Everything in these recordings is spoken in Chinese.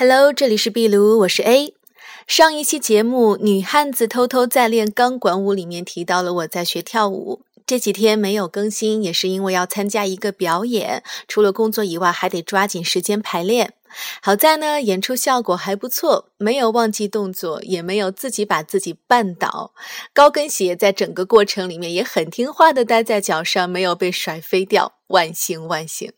Hello，这里是壁炉，我是 A。上一期节目《女汉子偷偷在练钢管舞》里面提到了我在学跳舞，这几天没有更新，也是因为要参加一个表演，除了工作以外，还得抓紧时间排练。好在呢，演出效果还不错，没有忘记动作，也没有自己把自己绊倒，高跟鞋在整个过程里面也很听话的待在脚上，没有被甩飞掉，万幸万幸。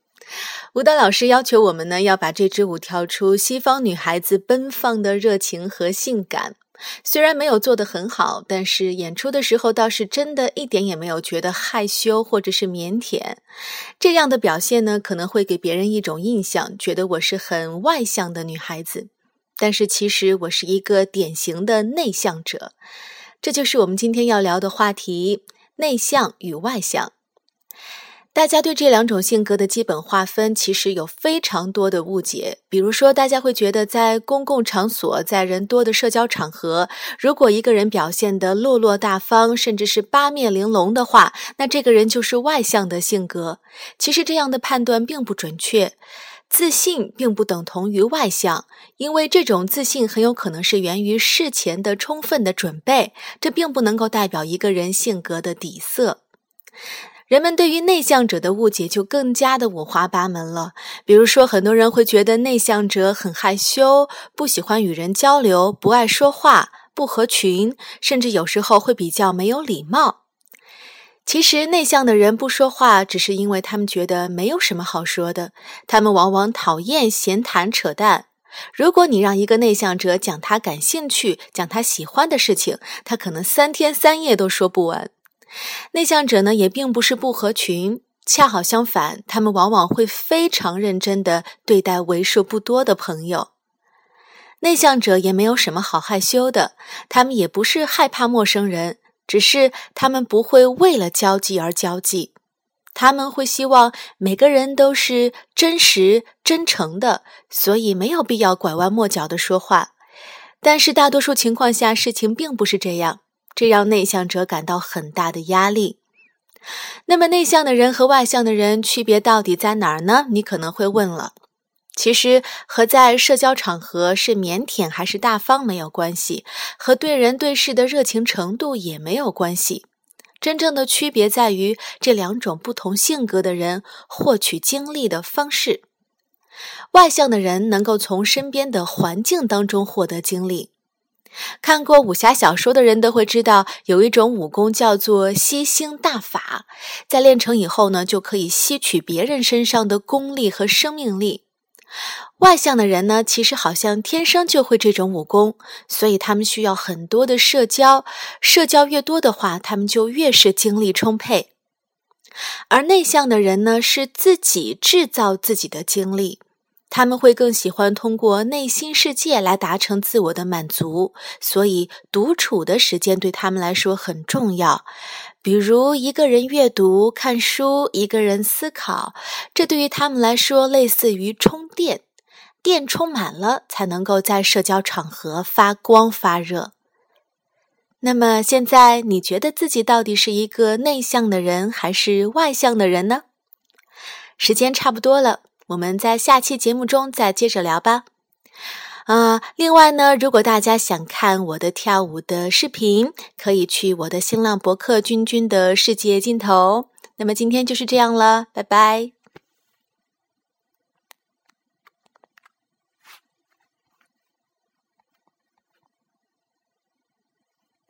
舞蹈老师要求我们呢，要把这支舞跳出西方女孩子奔放的热情和性感。虽然没有做得很好，但是演出的时候倒是真的一点也没有觉得害羞或者是腼腆。这样的表现呢，可能会给别人一种印象，觉得我是很外向的女孩子。但是其实我是一个典型的内向者。这就是我们今天要聊的话题：内向与外向。大家对这两种性格的基本划分其实有非常多的误解。比如说，大家会觉得在公共场所、在人多的社交场合，如果一个人表现得落落大方，甚至是八面玲珑的话，那这个人就是外向的性格。其实这样的判断并不准确。自信并不等同于外向，因为这种自信很有可能是源于事前的充分的准备，这并不能够代表一个人性格的底色。人们对于内向者的误解就更加的五花八门了。比如说，很多人会觉得内向者很害羞，不喜欢与人交流，不爱说话，不合群，甚至有时候会比较没有礼貌。其实，内向的人不说话，只是因为他们觉得没有什么好说的。他们往往讨厌闲谈扯淡。如果你让一个内向者讲他感兴趣、讲他喜欢的事情，他可能三天三夜都说不完。内向者呢，也并不是不合群，恰好相反，他们往往会非常认真地对待为数不多的朋友。内向者也没有什么好害羞的，他们也不是害怕陌生人，只是他们不会为了交际而交际，他们会希望每个人都是真实、真诚的，所以没有必要拐弯抹角地说话。但是大多数情况下，事情并不是这样。这让内向者感到很大的压力。那么，内向的人和外向的人区别到底在哪儿呢？你可能会问了。其实和在社交场合是腼腆还是大方没有关系，和对人对事的热情程度也没有关系。真正的区别在于这两种不同性格的人获取经历的方式。外向的人能够从身边的环境当中获得经历。看过武侠小说的人都会知道，有一种武功叫做吸星大法，在练成以后呢，就可以吸取别人身上的功力和生命力。外向的人呢，其实好像天生就会这种武功，所以他们需要很多的社交，社交越多的话，他们就越是精力充沛。而内向的人呢，是自己制造自己的精力。他们会更喜欢通过内心世界来达成自我的满足，所以独处的时间对他们来说很重要。比如一个人阅读、看书，一个人思考，这对于他们来说类似于充电，电充满了才能够在社交场合发光发热。那么现在你觉得自己到底是一个内向的人还是外向的人呢？时间差不多了。我们在下期节目中再接着聊吧。啊，另外呢，如果大家想看我的跳舞的视频，可以去我的新浪博客“君君的世界尽头”。那么今天就是这样了，拜拜。